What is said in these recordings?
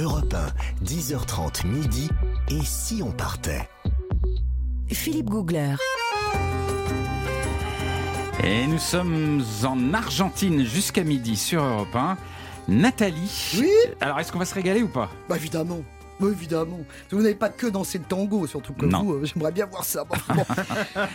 Europe 1, 10h30 midi. Et si on partait Philippe Googler. Et nous sommes en Argentine jusqu'à midi sur Europe 1. Nathalie. Oui Alors, est-ce qu'on va se régaler ou pas? Bah évidemment. Bah, évidemment. Vous n'avez pas que dansé le tango, surtout que Non. vous, euh, j'aimerais bien voir ça. Bon.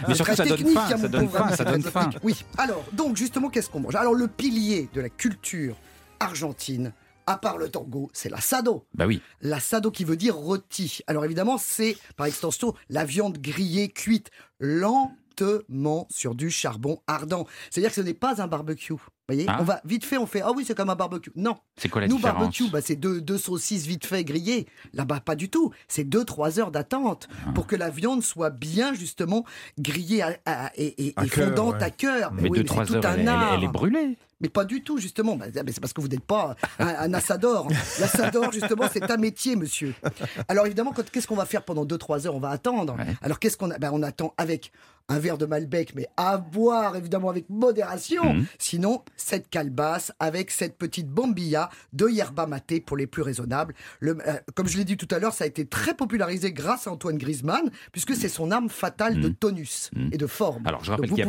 Mais surtout, ça donne technique, faim, hein, ça donne faim, ça très donne faim. Oui. Alors, donc justement, qu'est-ce qu'on mange? Alors, le pilier de la culture argentine, à part le tango, c'est l'assado. Bah oui. L'assado qui veut dire rôti. Alors évidemment, c'est par extension la viande grillée, cuite lentement sur du charbon ardent. C'est-à-dire que ce n'est pas un barbecue. Vous voyez Ah. On va vite fait, on fait ah oui, c'est comme un barbecue. Non, C'est quoi la nous, différence barbecue, bah, c'est deux, deux saucisses vite fait grillées. Là-bas, pas du tout. C'est deux, trois heures d'attente Ah. pour que la viande soit bien, justement, grillée à- à- et, et- À et cœur, fondante ouais. à cœur. Mais oui, deux, trois tout heures, un elle, elle- art. elle est brûlée. Mais pas du tout, justement. Bah, c'est parce que vous n'êtes pas un, un assador. L'assador, justement, c'est un métier, monsieur. Alors, évidemment, quand- qu'est-ce qu'on va faire pendant 2-3 heures? On va attendre. Ouais. Alors, qu'est-ce qu'on a? Ben, On attend avec un verre de Malbec, mais à boire, évidemment, avec modération. Mhm. Sinon, cette calebasse avec cette petite bombilla de yerba maté pour les plus raisonnables. Le- euh, comme je l'ai dit tout à l'heure, ça a été très popularisé grâce à Antoine Griezmann, puisque c'est son arme fatale de tonus Mhm. et de forme. Alors, je rappelle qu'il n'y a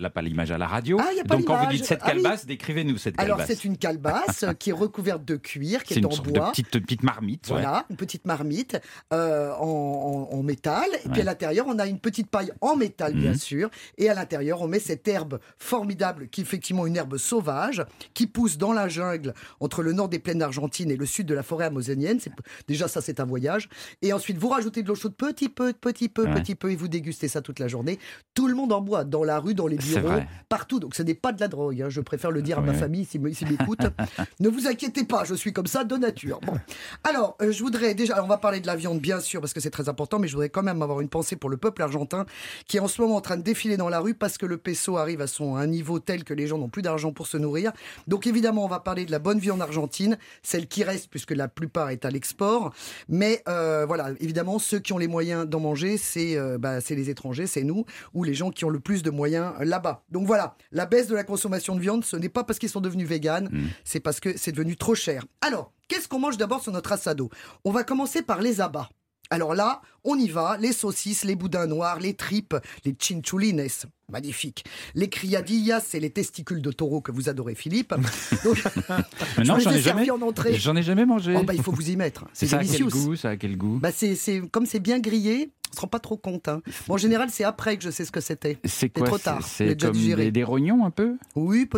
là, pas l'image à la radio. Ah, il y a pas Donc, quand vous dites cette Ah oui. Calebasse, décrivez-nous cette Alors, calebasse. c'est une calebasse qui est recouverte de cuir, qui est, une en sorte bois. de petite, petite marmite. ouais. Voilà, une petite marmite euh, en, en- en métal. Et puis à l'intérieur, on a une petite paille en métal, bien Mhm. sûr. Et à l'intérieur, on met cette herbe formidable, qui est effectivement une herbe sauvage, qui pousse dans la jungle entre le nord des plaines d'Argentine et le sud de la forêt amazonienne. Déjà, ça, c'est un voyage. Et ensuite, vous rajoutez de l'eau chaude petit peu, petit peu, Ouais. petit peu, et vous dégustez ça toute la journée. Tout le monde en boit, dans la rue, dans les bureaux, partout. Donc, ce n'est pas de la drogue. hein. Je préfère le dire à ma famille s'ils m'écoutent. ne vous inquiétez pas, je suis comme ça de nature. Bon. Alors, euh, je voudrais déjà, alors, on va parler de la viande bien sûr parce que c'est très important, mais je voudrais quand même avoir une pensée pour le peuple argentin qui est en ce moment en train de défiler dans la rue parce que le peso arrive à son un niveau tel que les gens n'ont plus d'argent pour se nourrir. Donc évidemment, on va parler de la bonne viande argentine, celle qui reste puisque la plupart est à l'export. Mais euh, voilà, évidemment, ceux qui ont les moyens d'en manger, c'est euh, bah, les étrangers, c'est nous ou les gens qui ont le plus de moyens là-bas. Donc voilà, la baisse de la consommation de viande, ce n'est pas parce qu'ils sont devenus véganes, c'est parce que c'est devenu trop cher. Alors, qu'est-ce qu'on mange d'abord sur notre assado On va commencer par les abats. Alors là, on y va, les saucisses, les boudins noirs, les tripes, les chinchulines, magnifique. Les criadillas, c'est les testicules de taureau que vous adorez, Philippe. Donc, Mais non, je j'en ai jamais. en entrée. J'en ai jamais mangé. Oh, bah, il faut vous y mettre, c'est quel délicieux. goût Ça a quel goût Bah, c'est, comme c'est bien grillé, on se rend pas trop compte. hein. Bon, en général, c'est après que je sais ce que c'était. C'est trop tard, C'est comme des, des rognons un peu? Oui,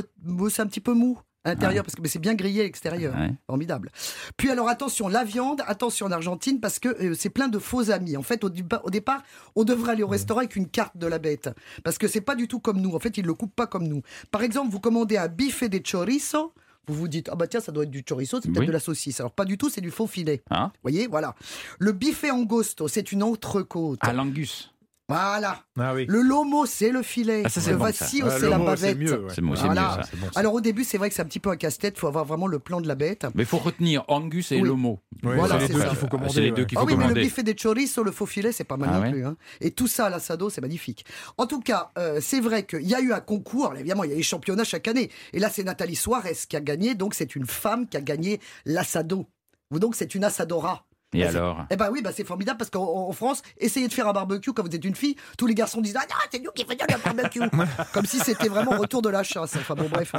c'est un petit peu mou à l'intérieur parce que c'est bien grillé à l'extérieur. Ouais. Formidable. Puis alors attention, la viande, attention en Argentine parce que euh, c'est plein de faux amis. En fait, au, départ, on devrait aller au restaurant avec une carte de la bête parce que c'est pas du tout comme nous. En fait, ils le coupent pas comme nous. Par exemple, vous commandez un bife de chorizo. Vous vous dites, ah bah tiens, ça doit être du chorizo, c'est peut-être Oui. de la saucisse. Alors pas du tout, c'est du faux filet. Hein Vous voyez, voilà. Le bife angosto, c'est une entrecôte. À l'angus. Voilà. Ah oui. Le lomo, c'est le filet. Ah, ça, le bon, c'est le la bavette. mieux, ouais. Bon, Voilà. mieux bon. Alors au début, c'est vrai que c'est un petit peu un casse-tête. Il faut avoir vraiment le plan de la bête. Mais il faut retenir angus et Oui. lomo. Voilà, c'est les deux qu'il faut commander. C'est les deux qu'il Ah faut oui, mais le commander. bife de chorizo, le faux filet, c'est pas mal Ah non ouais plus. hein. Et tout ça à l'assado, c'est magnifique. En tout cas, euh, c'est vrai qu'il y a eu un concours. Alors, évidemment, il y a les championnats chaque année. Et là, c'est Nathalie Suarez qui a gagné. Donc, c'est une femme qui a gagné l'assado. Ou donc, c'est une assadora. Et Bah, alors Eh ben oui, bah c'est formidable parce qu'en en France, essayez de faire un barbecue quand vous êtes une fille, tous les garçons disent ah non, c'est nous qui faisons le barbecue, comme si c'était vraiment retour de la chasse. Enfin bon bref.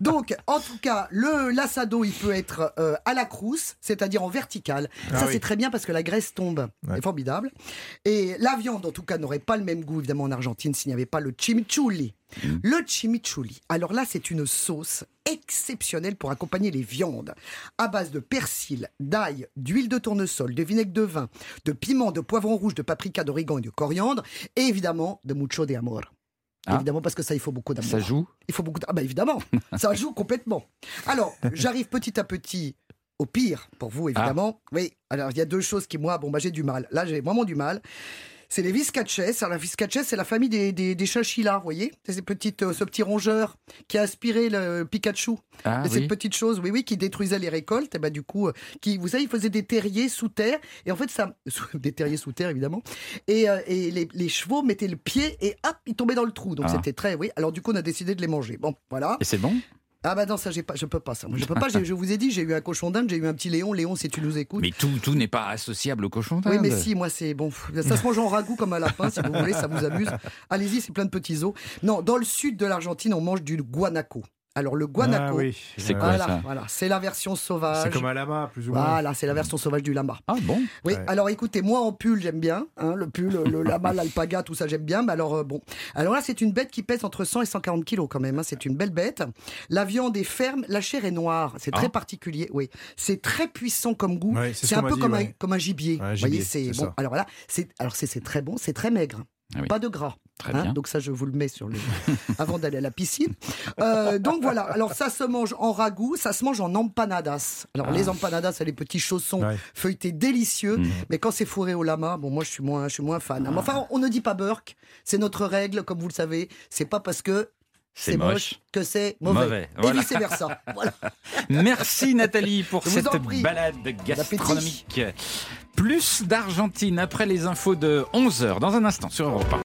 Donc en tout cas, le l'assado il peut être euh, à la crousse, c'est-à-dire en verticale. Ah Ça oui. c'est très bien parce que la graisse tombe, Ouais. c'est formidable. Et la viande en tout cas n'aurait pas le même goût évidemment en Argentine s'il n'y avait pas le chimichurri. Le chimichurri. Alors là, c'est une sauce exceptionnelle pour accompagner les viandes. À base de persil, d'ail, d'huile de tournesol, de vinaigre de vin, de piment, de poivron rouge, de paprika, d'origan et de coriandre. Et évidemment, de mucho de amor. Ah. Évidemment, parce que ça, il faut beaucoup d'amour. Ça joue Il faut beaucoup de... Ah bah évidemment, ça joue complètement. Alors, j'arrive petit à petit au pire pour vous, évidemment. Oui, alors il y a deux choses qui, moi, bon, bah, j'ai du mal. Là, j'ai vraiment du mal. C'est les viscaches. Alors, la viscache, c'est la famille des, des, des chinchillas, vous voyez C'est ces petites, euh, ce petit rongeur qui a inspiré le Pikachu. Ah Et oui. cette petite chose, oui, oui, qui détruisait les récoltes. Et bah, du coup, euh, qui, vous savez, il faisait des terriers sous terre. Et en fait, ça. Des terriers sous terre, évidemment. Et, euh, et les, les chevaux mettaient le pied et hop, ils tombaient dans le trou. Donc Ah. c'était très. Oui. Alors, du coup, on a décidé de les manger. Bon, voilà. Et c'est bon? Ah bah non, ça j'ai pas, je peux pas ça. Je peux pas. Je vous ai dit, j'ai eu un cochon d'Inde, j'ai eu un petit Léon. Léon, si tu nous écoutes. Mais tout, tout n'est pas associable au cochon d'Inde. Oui, mais si, moi c'est bon. Ça se mange en ragoût comme un lapin, si vous voulez, ça vous amuse. Allez-y, c'est plein de petits os. Non, dans le sud de l'Argentine, on mange du guanaco. Alors le guanaco, Ah oui. C'est quoi voilà, ça voilà, c'est la version sauvage. C'est comme un lama, plus ou moins. Voilà, c'est la version sauvage du lama. Ah bon Oui, Ouais. alors écoutez, moi en pull, j'aime bien. hein, le pull, le lama, l'alpaga, tout ça, j'aime bien. Mais alors, euh, bon. Alors là, c'est une bête qui pèse entre 100 et 140 kilos quand même. hein, c'est une belle bête. La viande est ferme, la chair est noire. C'est très Ah. particulier, oui. C'est très puissant comme goût. Ouais, c'est ce un peu dit, comme, un, comme un gibier. Un Vous gibier, voyez, c'est bon. ça. Alors là, c'est alors c'est c'est très bon, c'est très maigre. Ah oui. Pas de gras. Très Hein, bien. donc ça, je vous le mets sur le avant d'aller à la piscine. Euh, donc voilà. Alors ça se mange en ragoût, ça se mange en empanadas. Alors les empanadas, c'est les petits chaussons Ouais. feuilletés délicieux. Mhm. Mais quand c'est fourré au lama, bon moi je suis moins, je suis moins fan. Mais enfin, on ne dit pas Burke. C'est notre règle, comme vous le savez. C'est pas parce que C'est moche. moche. que c'est mauvais. Mauvais, Et voilà. vice versa. Voilà. Merci Nathalie pour cette balade gastronomique. Plus d'Argentine après les infos de 11h dans un instant sur Europe 1.